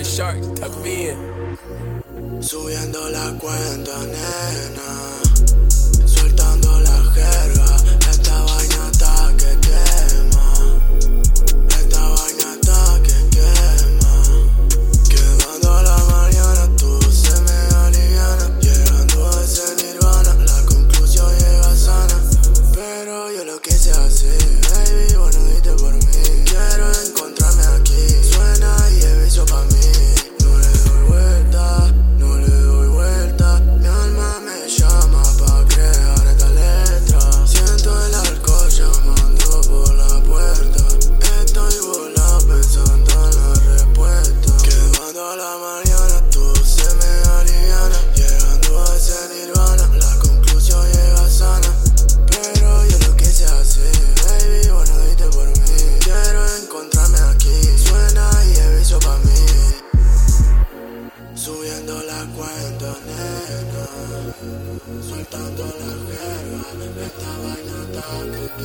el me in, Subiendo la cuenta, nena. Soltando la jerga, vaina está bailando